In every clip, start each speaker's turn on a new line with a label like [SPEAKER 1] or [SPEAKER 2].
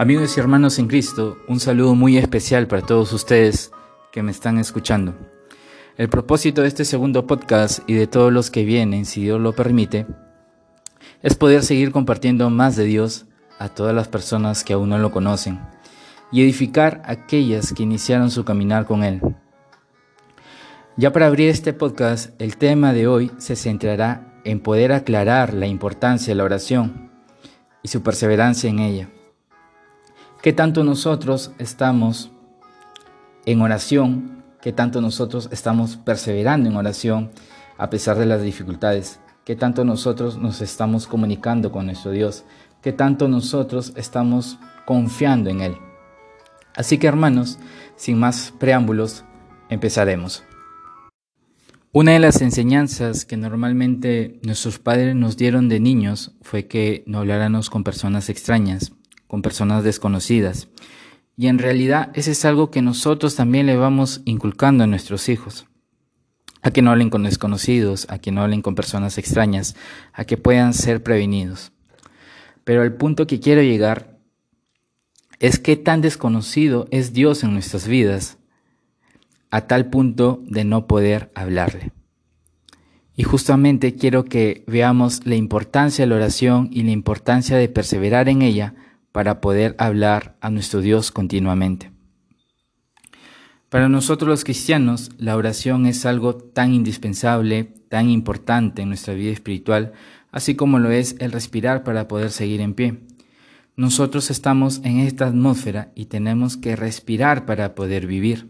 [SPEAKER 1] Amigos y hermanos en Cristo, un saludo muy especial para todos ustedes que me están escuchando. El propósito de este segundo podcast y de todos los que vienen, si Dios lo permite, es poder seguir compartiendo más de Dios a todas las personas que aún no lo conocen y edificar aquellas que iniciaron su caminar con Él. Ya para abrir este podcast, el tema de hoy se centrará en poder aclarar la importancia de la oración y su perseverancia en ella. ¿Qué tanto nosotros estamos en oración? ¿Qué tanto nosotros estamos perseverando en oración a pesar de las dificultades? ¿Qué tanto nosotros nos estamos comunicando con nuestro Dios? ¿Qué tanto nosotros estamos confiando en Él? Así que hermanos, sin más preámbulos, empezaremos. Una de las enseñanzas que normalmente nuestros padres nos dieron de niños fue que no habláramos con personas extrañas, con personas desconocidas. Y en realidad ese es algo que nosotros también le vamos inculcando a nuestros hijos. A que no hablen con desconocidos, a que no hablen con personas extrañas, a que puedan ser prevenidos. Pero el punto que quiero llegar es que tan desconocido es Dios en nuestras vidas, a tal punto de no poder hablarle. Y justamente quiero que veamos la importancia de la oración y la importancia de perseverar en ella para poder hablar a nuestro Dios continuamente. Para nosotros los cristianos, la oración es algo tan indispensable, tan importante en nuestra vida espiritual, así como lo es el respirar para poder seguir en pie. Nosotros estamos en esta atmósfera y tenemos que respirar para poder vivir.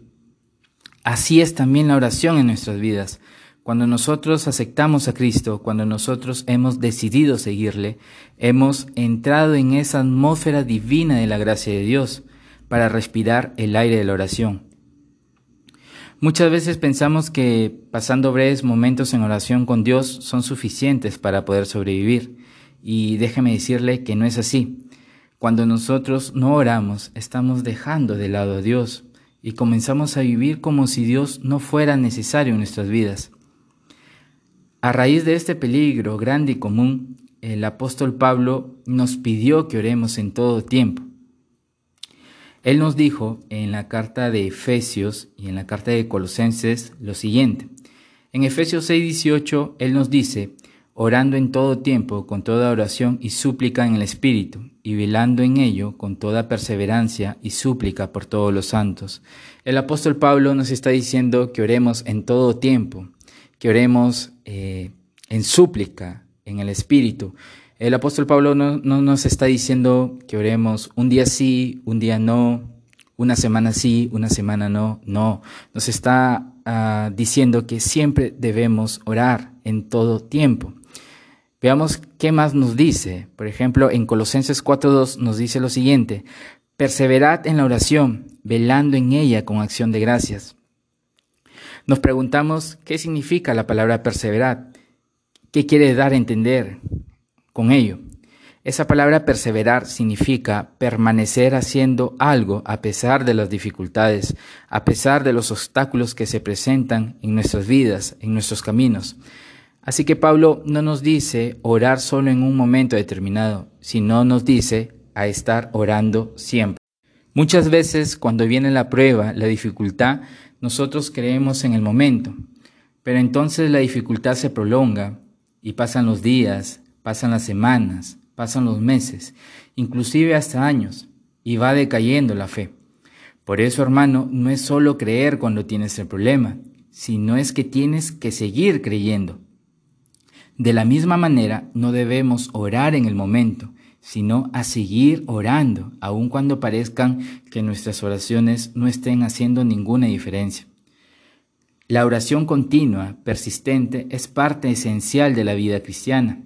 [SPEAKER 1] Así es también la oración en nuestras vidas. Cuando nosotros aceptamos a Cristo, cuando nosotros hemos decidido seguirle, hemos entrado en esa atmósfera divina de la gracia de Dios para respirar el aire de la oración. Muchas veces pensamos que pasando breves momentos en oración con Dios son suficientes para poder sobrevivir. Y déjeme decirle que no es así. Cuando nosotros no oramos, estamos dejando de lado a Dios y comenzamos a vivir como si Dios no fuera necesario en nuestras vidas. A raíz de este peligro grande y común, el apóstol Pablo nos pidió que oremos en todo tiempo. Él nos dijo en la carta de Efesios y en la carta de Colosenses lo siguiente. En Efesios 6:18 Él nos dice, orando en todo tiempo, con toda oración y súplica en el Espíritu, y velando en ello con toda perseverancia y súplica por todos los santos. El apóstol Pablo nos está diciendo que oremos en todo tiempo, que oremos eh, en súplica, en el Espíritu. El apóstol Pablo no, nos está diciendo que oremos un día sí, un día no, una semana sí, una semana no, no. Nos está ah, diciendo que siempre debemos orar en todo tiempo. Veamos qué más nos dice. Por ejemplo, en Colosenses 4.2 nos dice lo siguiente, perseverad en la oración, velando en ella con acción de gracias. Nos preguntamos qué significa la palabra perseverar, qué quiere dar a entender con ello. Esa palabra perseverar significa permanecer haciendo algo a pesar de las dificultades, a pesar de los obstáculos que se presentan en nuestras vidas, en nuestros caminos. Así que Pablo no nos dice orar solo en un momento determinado, sino nos dice a estar orando siempre. Muchas veces cuando viene la prueba, la dificultad, nosotros creemos en el momento, pero entonces la dificultad se prolonga y pasan los días, pasan las semanas, pasan los meses, inclusive hasta años, y va decayendo la fe. Por eso, hermano, no es solo creer cuando tienes el problema, sino es que tienes que seguir creyendo. De la misma manera, no debemos orar en el momento, sino a seguir orando, aun cuando parezcan que nuestras oraciones no estén haciendo ninguna diferencia. La oración continua, persistente, es parte esencial de la vida cristiana.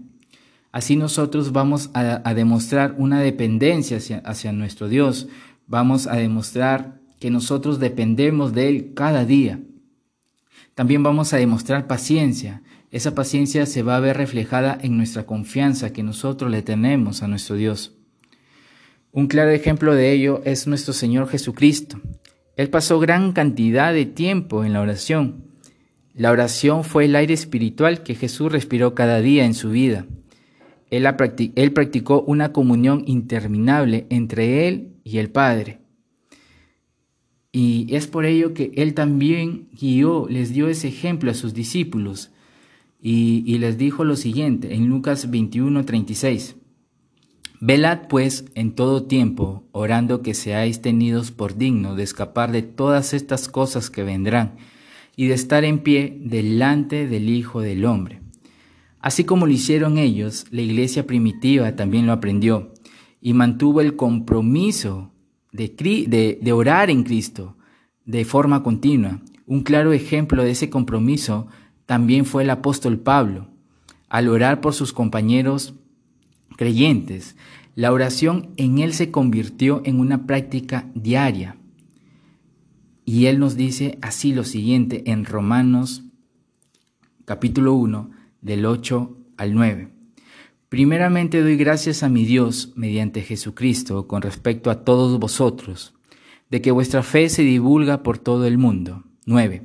[SPEAKER 1] Así nosotros vamos a, demostrar una dependencia hacia, hacia nuestro Dios, vamos a demostrar que nosotros dependemos de Él cada día. También vamos a demostrar paciencia, esa paciencia se va a ver reflejada en nuestra confianza que nosotros le tenemos a nuestro Dios. Un claro ejemplo de ello es nuestro Señor Jesucristo. Él pasó gran cantidad de tiempo en la oración. La oración fue el aire espiritual que Jesús respiró cada día en su vida. él, él practicó una comunión interminable entre él y el Padre. Y es por ello que él también guió, les dio ese ejemplo a sus discípulos y, les dijo lo siguiente en Lucas 21, 36. Velad pues en todo tiempo, orando que seáis tenidos por digno de escapar de todas estas cosas que vendrán y de estar en pie delante del Hijo del Hombre. Así como lo hicieron ellos, la iglesia primitiva también lo aprendió y mantuvo el compromiso de, de, orar en Cristo de forma continua. Un claro ejemplo de ese compromiso también fue el apóstol Pablo. Al orar por sus compañeros creyentes, la oración en él se convirtió en una práctica diaria. Y él nos dice así lo siguiente en Romanos capítulo 1 del 8 al 9. Primeramente doy gracias a mi Dios mediante Jesucristo con respecto a todos vosotros, de que vuestra fe se divulga por todo el mundo. 9.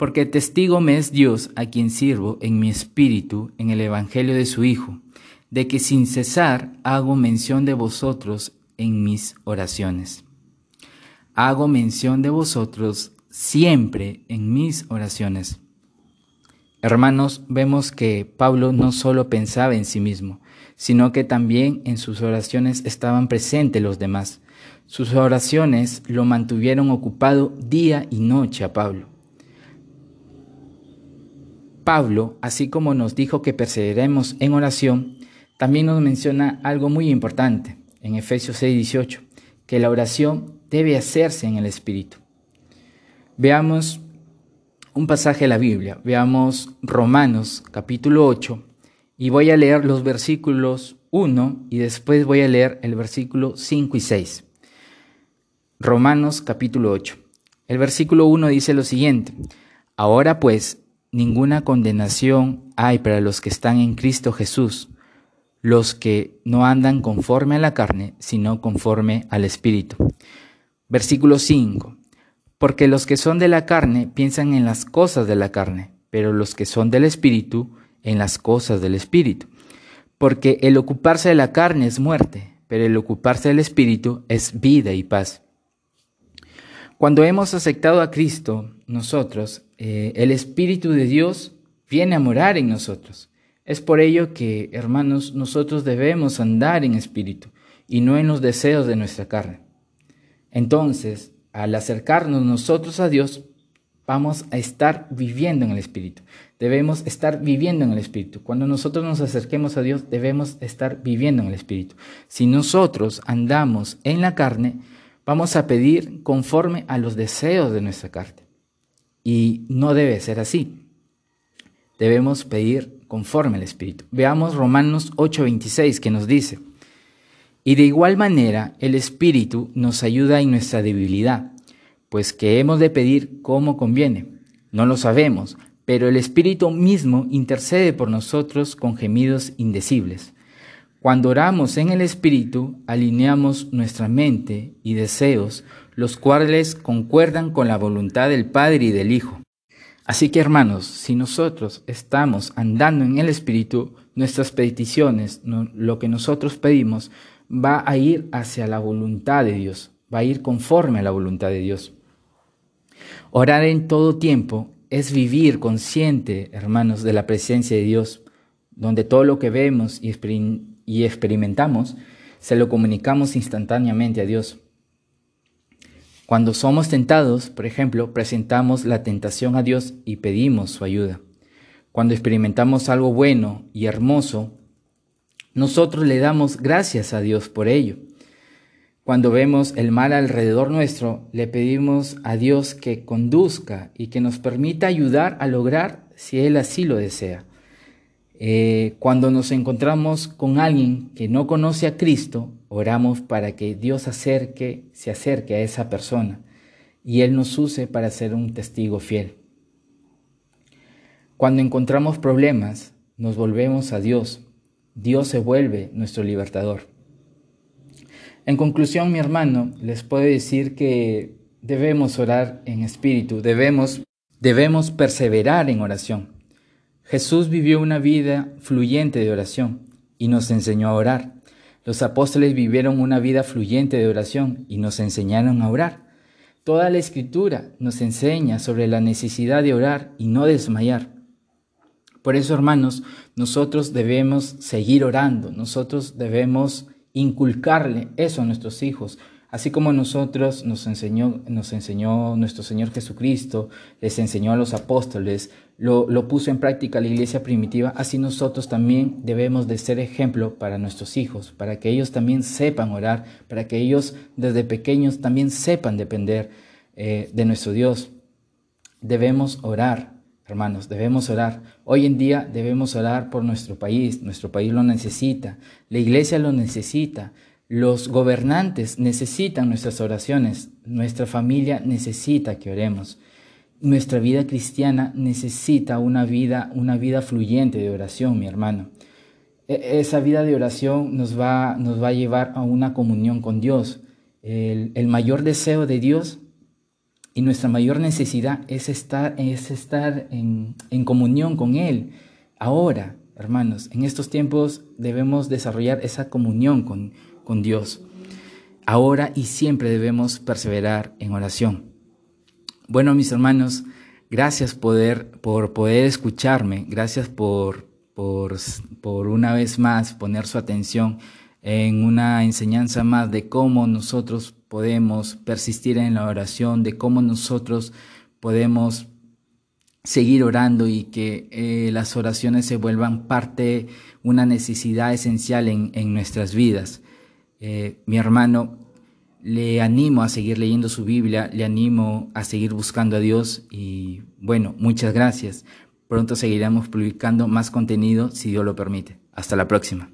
[SPEAKER 1] Porque testigo me es Dios a quien sirvo en mi espíritu en el Evangelio de su Hijo, de que sin cesar hago mención de vosotros en mis oraciones. Hago mención de vosotros siempre en mis oraciones Hermanos, vemos que Pablo no solo pensaba en sí mismo, sino que también en sus oraciones estaban presentes los demás. Sus oraciones lo mantuvieron ocupado día y noche a Pablo. Pablo, así como nos dijo que perseveremos en oración, también nos menciona algo muy importante en Efesios 6:18, que la oración debe hacerse en el Espíritu. Veamos un pasaje de la Biblia. Veamos Romanos capítulo 8 y voy a leer los versículos 1 y después voy a leer el versículo 5 y 6. Romanos capítulo 8. El versículo 1 dice lo siguiente. Ahora pues, ninguna condenación hay para los que están en Cristo Jesús, los que no andan conforme a la carne, sino conforme al Espíritu. Versículo 5 porque los que son de la carne piensan en las cosas de la carne, pero los que son del Espíritu en las cosas del Espíritu. Porque el ocuparse de la carne es muerte, pero el ocuparse del Espíritu es vida y paz. Cuando hemos aceptado a Cristo, nosotros, eh, el Espíritu de Dios viene a morar en nosotros. Es por ello que, hermanos, nosotros debemos andar en espíritu y no en los deseos de nuestra carne. Entonces, al acercarnos nosotros a Dios, vamos a estar viviendo en el Espíritu. Debemos estar viviendo en el Espíritu. Cuando nosotros nos acerquemos a Dios, debemos estar viviendo en el Espíritu. Si nosotros andamos en la carne, vamos a pedir conforme a los deseos de nuestra carne. Y no debe ser así. Debemos pedir conforme al Espíritu. Veamos Romanos 8:26 que nos dice, y de igual manera, el Espíritu nos ayuda en nuestra debilidad, pues que hemos de pedir como conviene. No lo sabemos, pero el Espíritu mismo intercede por nosotros con gemidos indecibles. Cuando oramos en el Espíritu, alineamos nuestra mente y deseos, los cuales concuerdan con la voluntad del Padre y del Hijo. Así que hermanos, si nosotros estamos andando en el Espíritu, nuestras peticiones, lo que nosotros pedimos, va a ir hacia la voluntad de Dios, va a ir conforme a la voluntad de Dios. Orar en todo tiempo es vivir consciente, hermanos, de la presencia de Dios, donde todo lo que vemos y, experimentamos se lo comunicamos instantáneamente a Dios. Cuando somos tentados, por ejemplo, presentamos la tentación a Dios y pedimos su ayuda. Cuando experimentamos algo bueno y hermoso, nosotros le damos gracias a Dios por ello. Cuando vemos el mal alrededor nuestro, le pedimos a Dios que conduzca y que nos permita ayudar a lograr si Él así lo desea. Eh, cuando nos encontramos con alguien que no conoce a Cristo, oramos para que Dios acerque, se acerque a esa persona y Él nos use para ser un testigo fiel. Cuando encontramos problemas, nos volvemos a Dios Dios se vuelve nuestro libertador. En conclusión, mi hermano, les puedo decir que debemos orar en espíritu, debemos, debemos perseverar en oración. Jesús vivió una vida fluyente de oración y nos enseñó a orar. Los apóstoles vivieron una vida fluyente de oración y nos enseñaron a orar. Toda la escritura nos enseña sobre la necesidad de orar y no desmayar. Por eso, hermanos, nosotros debemos seguir orando, nosotros debemos inculcarle eso a nuestros hijos, así como nosotros nos enseñó, nos enseñó nuestro Señor Jesucristo, les enseñó a los apóstoles, lo, puso en práctica la iglesia primitiva, así nosotros también debemos de ser ejemplo para nuestros hijos, para que ellos también sepan orar, para que ellos desde pequeños también sepan depender eh, de nuestro Dios. Debemos orar, hermanos, debemos orar. Hoy en día debemos orar por nuestro país, nuestro país lo necesita, la iglesia lo necesita, los gobernantes necesitan nuestras oraciones, nuestra familia necesita que oremos. Nuestra vida cristiana necesita una vida, una vida fluyente de oración, mi hermano. E, esa vida de oración nos va, nos va a llevar a una comunión con Dios. El, el mayor deseo de Dios y nuestra mayor necesidad es estar, es estar en, en comunión con Él. Ahora, hermanos, en estos tiempos debemos desarrollar esa comunión con, con Dios. Ahora y siempre debemos perseverar en oración. Bueno, mis hermanos, gracias por poder escucharme, gracias por, por, por una vez más poner su atención en una enseñanza más de cómo nosotros podemos persistir en la oración, de cómo nosotros podemos seguir orando y que eh, las oraciones se vuelvan parte, una necesidad esencial en, en nuestras vidas. Eh, mi hermano, le animo a seguir leyendo su Biblia, le animo a seguir buscando a Dios y bueno, muchas gracias. Pronto seguiremos publicando más contenido si Dios lo permite. Hasta la próxima.